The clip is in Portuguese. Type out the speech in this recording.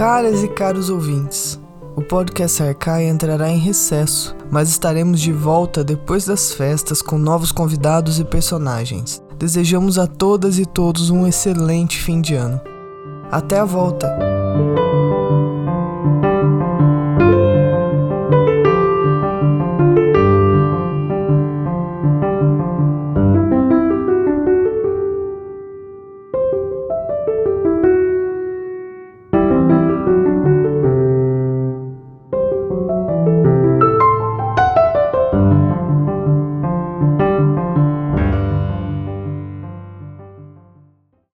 Caras e caros ouvintes, o podcast Arcai entrará em recesso, mas estaremos de volta depois das festas com novos convidados e personagens. Desejamos a todas e todos um excelente fim de ano. Até a volta!